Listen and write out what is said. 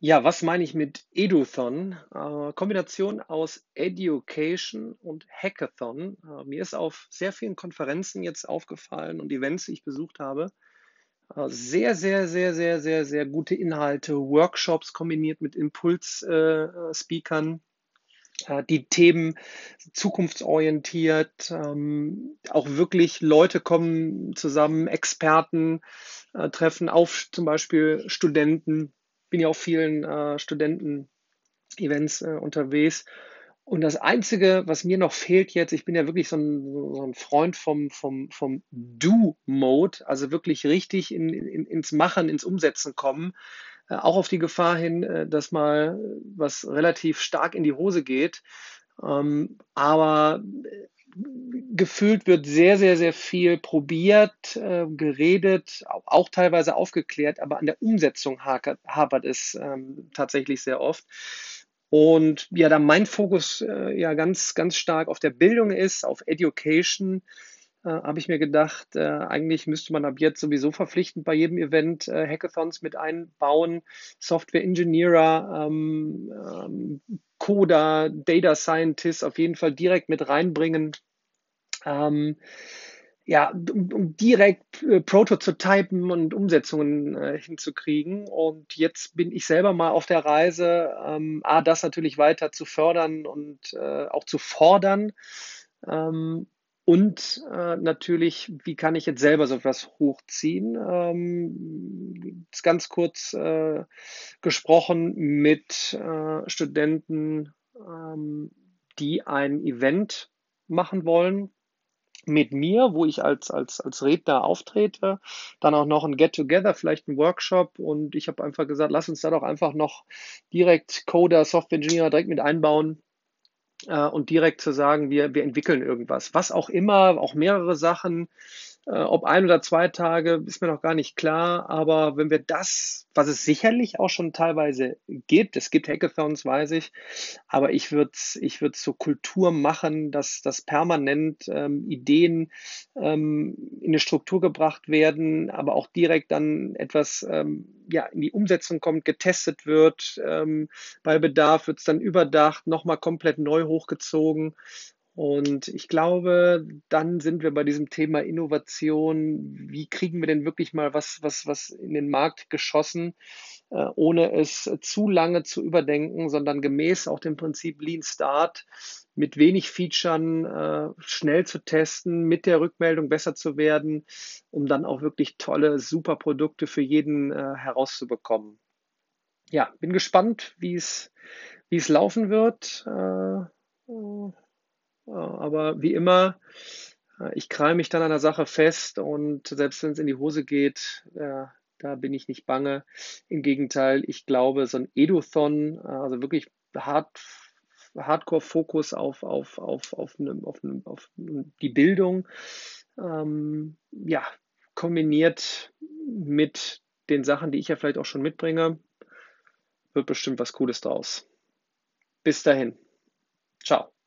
Ja, was meine ich mit Eduthon? Äh, Kombination aus Education und Hackathon. Äh, mir ist auf sehr vielen Konferenzen jetzt aufgefallen und Events, die ich besucht habe, äh, sehr, sehr, sehr, sehr, sehr, sehr gute Inhalte, Workshops kombiniert mit Impuls-Speakern, äh, die Themen zukunftsorientiert, ähm, auch wirklich Leute kommen zusammen, Experten äh, treffen auf zum Beispiel Studenten bin ja auf vielen äh, Studenten-Events äh, unterwegs. Und das Einzige, was mir noch fehlt jetzt, ich bin ja wirklich so ein, so ein Freund vom, vom, vom Do-Mode, also wirklich richtig in, in, ins Machen, ins Umsetzen kommen, äh, auch auf die Gefahr hin, äh, dass mal was relativ stark in die Hose geht. Ähm, aber gefühlt wird sehr, sehr, sehr viel probiert, äh, geredet, auch, teilweise aufgeklärt, aber an der Umsetzung hapert, hapert es ähm, tatsächlich sehr oft. Und ja, da mein Fokus äh, ja ganz, ganz stark auf der Bildung ist, auf Education, äh, habe ich mir gedacht, äh, eigentlich müsste man ab jetzt sowieso verpflichtend bei jedem Event äh, Hackathons mit einbauen, Software Engineer, ähm, ähm, Coder, Data Scientist auf jeden Fall direkt mit reinbringen. Ähm, ja, um, direkt äh, Prototypen und Umsetzungen äh, hinzukriegen. Und jetzt bin ich selber mal auf der Reise, ähm, A, das natürlich weiter zu fördern und äh, auch zu fordern. Ähm, und äh, natürlich, wie kann ich jetzt selber so etwas hochziehen? Ähm, ganz kurz äh, gesprochen mit äh, Studenten, ähm, die ein Event machen wollen mit mir, wo ich als, als, als Redner auftrete, dann auch noch ein Get-Together, vielleicht ein Workshop und ich habe einfach gesagt, lass uns da doch einfach noch direkt Coder, Software Engineer direkt mit einbauen äh, und direkt zu sagen, wir, wir entwickeln irgendwas. Was auch immer, auch mehrere Sachen, ob ein oder zwei Tage, ist mir noch gar nicht klar. Aber wenn wir das, was es sicherlich auch schon teilweise gibt, es gibt Hackathons, weiß ich, aber ich würde es ich würd zur Kultur machen, dass, dass permanent ähm, Ideen ähm, in eine Struktur gebracht werden, aber auch direkt dann etwas ähm, ja, in die Umsetzung kommt, getestet wird. Ähm, bei Bedarf wird es dann überdacht, nochmal komplett neu hochgezogen. Und ich glaube, dann sind wir bei diesem Thema Innovation. Wie kriegen wir denn wirklich mal was, was, was in den Markt geschossen, äh, ohne es zu lange zu überdenken, sondern gemäß auch dem Prinzip Lean Start mit wenig Featuren äh, schnell zu testen, mit der Rückmeldung besser zu werden, um dann auch wirklich tolle, super Produkte für jeden äh, herauszubekommen. Ja, bin gespannt, wie es, wie es laufen wird. Aber wie immer, äh, ich krall mich dann an der Sache fest und selbst wenn es in die Hose geht, äh, da bin ich nicht bange. Im Gegenteil, ich glaube, so ein Eduthon, äh, also wirklich hart, Hardcore-Fokus auf, auf, auf, auf, eine, auf, eine, auf die Bildung, ähm, ja, kombiniert mit den Sachen, die ich ja vielleicht auch schon mitbringe, wird bestimmt was Cooles draus. Bis dahin. Ciao.